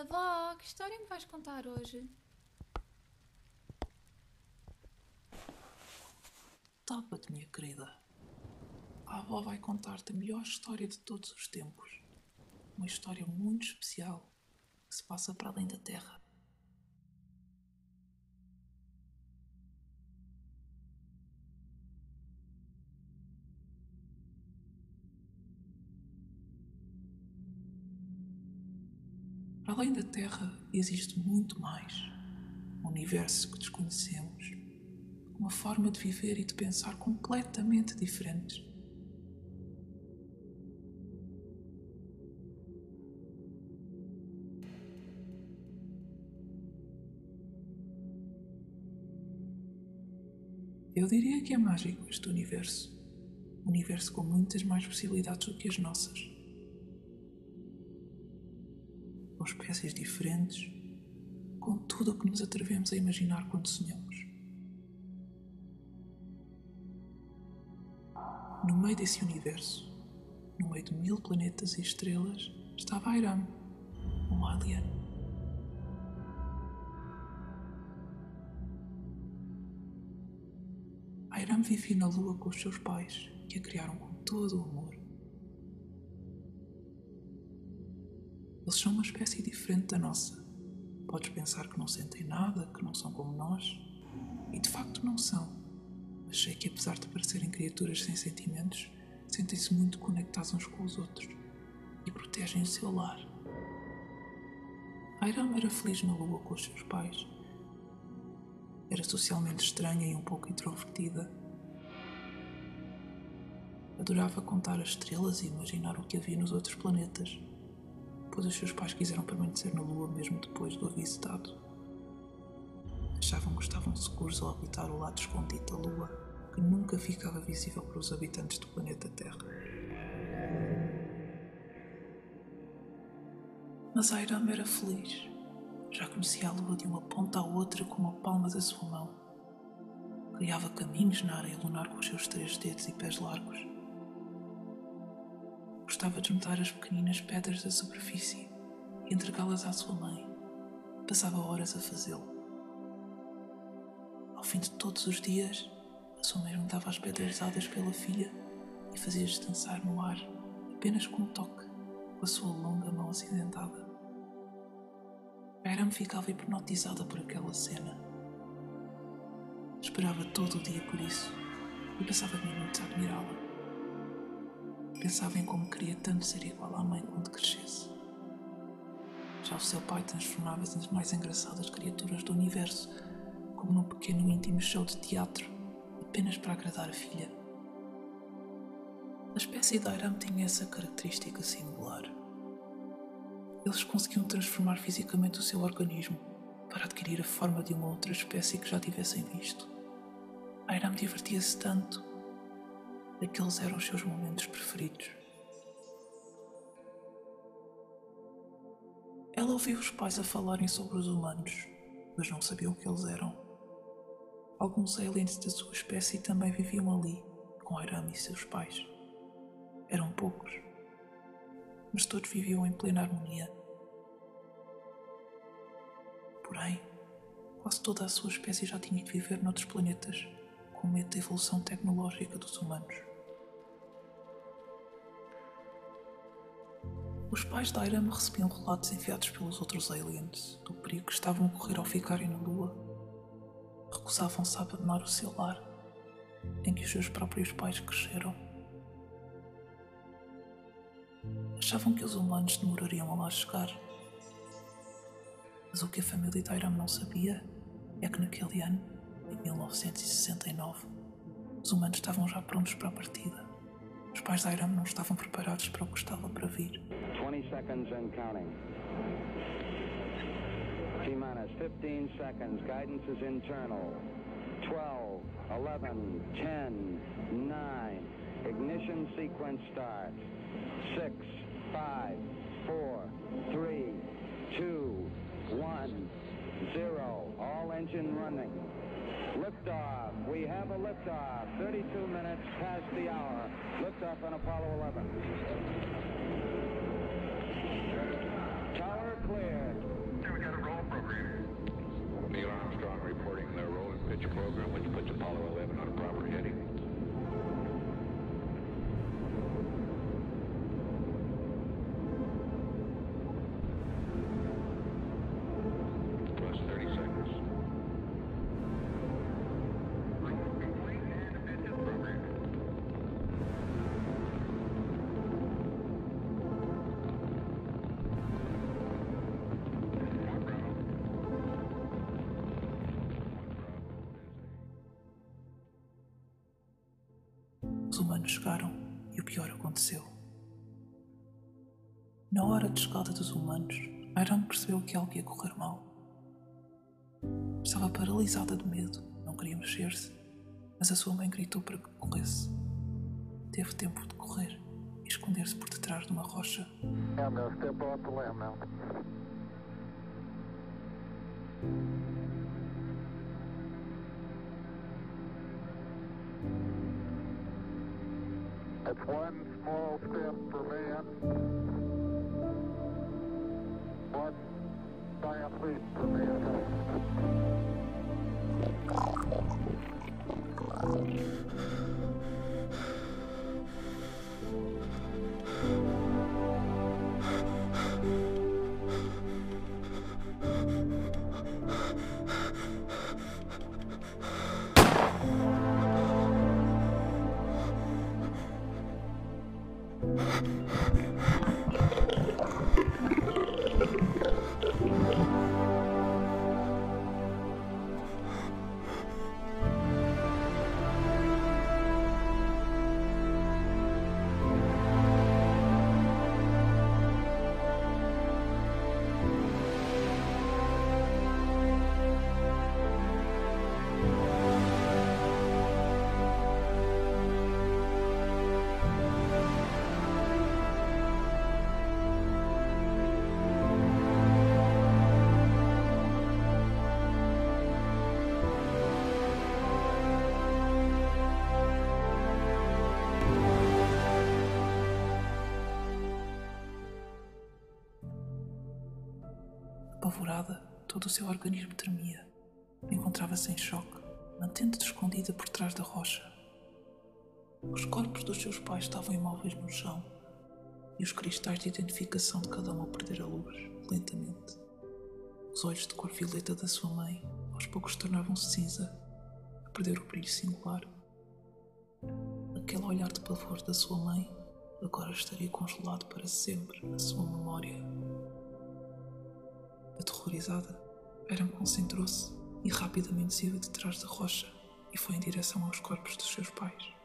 Avó, que história me vais contar hoje? Tapa-te, minha querida. A avó vai contar-te a melhor história de todos os tempos. Uma história muito especial que se passa para além da Terra. Além da Terra existe muito mais. Um universo que desconhecemos. Uma forma de viver e de pensar completamente diferentes. Eu diria que é mágico este universo. Um universo com muitas mais possibilidades do que as nossas. Com espécies diferentes, com tudo o que nos atrevemos a imaginar quando sonhamos. No meio desse universo, no meio de mil planetas e estrelas, estava Airam, um alien. Airam vivia na Lua com os seus pais, que a criaram com todo o amor. Eles são uma espécie diferente da nossa. Podes pensar que não sentem nada, que não são como nós, e de facto não são. Mas sei que, apesar de parecerem criaturas sem sentimentos, sentem-se muito conectados uns com os outros e protegem o seu lar. Airam era feliz na Lua com os seus pais era socialmente estranha e um pouco introvertida. Adorava contar as estrelas e imaginar o que havia nos outros planetas, pois os seus pais quiseram permanecer na Lua mesmo depois do aviso dado. Achavam que estavam seguros ao habitar o lado escondido da Lua, que nunca ficava visível para os habitantes do planeta Terra. Mas Airam era feliz já conhecia a lua de uma ponta à outra como a palma da sua mão. Criava caminhos na areia lunar com os seus três dedos e pés largos. Gostava de juntar as pequeninas pedras da superfície e entregá-las à sua mãe. Passava horas a fazê-lo. Ao fim de todos os dias, a sua mãe juntava as pedras dadas pela filha e fazia-as dançar no ar, apenas com um toque, com a sua longa mão acidentada. Era-me ficava hipnotizada por aquela cena. Esperava todo o dia por isso e passava minutos a admirá-la. Pensava em como queria tanto ser igual à mãe quando crescesse. Já o seu pai transformava-se nas mais engraçadas criaturas do universo, como num pequeno íntimo show de teatro, apenas para agradar a filha. A espécie de Airam tinha essa característica singular eles conseguiam transformar fisicamente o seu organismo para adquirir a forma de uma outra espécie que já tivessem visto. Airam divertia-se tanto. Aqueles eram os seus momentos preferidos. Ela ouviu os pais a falarem sobre os humanos, mas não sabia o que eles eram. Alguns aliens da sua espécie também viviam ali, com Airam e seus pais. Eram poucos mas todos viviam em plena harmonia. Porém, quase toda a sua espécie já tinha de viver noutros planetas, com medo da evolução tecnológica dos humanos. Os pais da Airam recebiam relatos enviados pelos outros aliens do perigo que estavam a correr ao ficarem na Lua. Recusavam-se a abandonar o seu lar, em que os seus próprios pais cresceram Achavam que os humanos demorariam a lá chegar. Mas o que a família de Airam não sabia é que naquele ano, em 1969, os humanos estavam já prontos para a partida. Os pais Airam não estavam preparados para o que estava para vir. 20 seconds and counting. T-minus 15 seconds. Guidance is internal. 12, 11, 10, 9. Ignition sequence start. 6, five, four, three, two, one, zero. All engine running. Liftoff. We have a liftoff. 32 minutes past the hour liftoff on Apollo 11. Tower clear. Here we got a roll program. Neil Armstrong reporting the roll and pitch program, which puts Apollo 11 on a proper heading. Chegaram e o pior aconteceu. Na hora de chegada dos humanos, Iron percebeu que algo ia correr mal. Estava paralisada de medo, não queria mexer-se, mas a sua mãe gritou para que corresse. Teve tempo de correr e esconder-se por detrás de uma rocha. Off the limb That's one small step for man, Apavorada, todo o seu organismo tremia. Encontrava-se em choque, mantendo-se escondida por trás da rocha. Os corpos dos seus pais estavam imóveis no chão e os cristais de identificação de cada um a perder a luz, lentamente. Os olhos de cor violeta da sua mãe aos poucos tornavam-se cinza, a perder o brilho singular. Aquele olhar de pavor da sua mãe agora estaria congelado para sempre na sua memória. Aterrorizada, Eran concentrou-se e rapidamente saiu de trás da rocha e foi em direção aos corpos dos seus pais.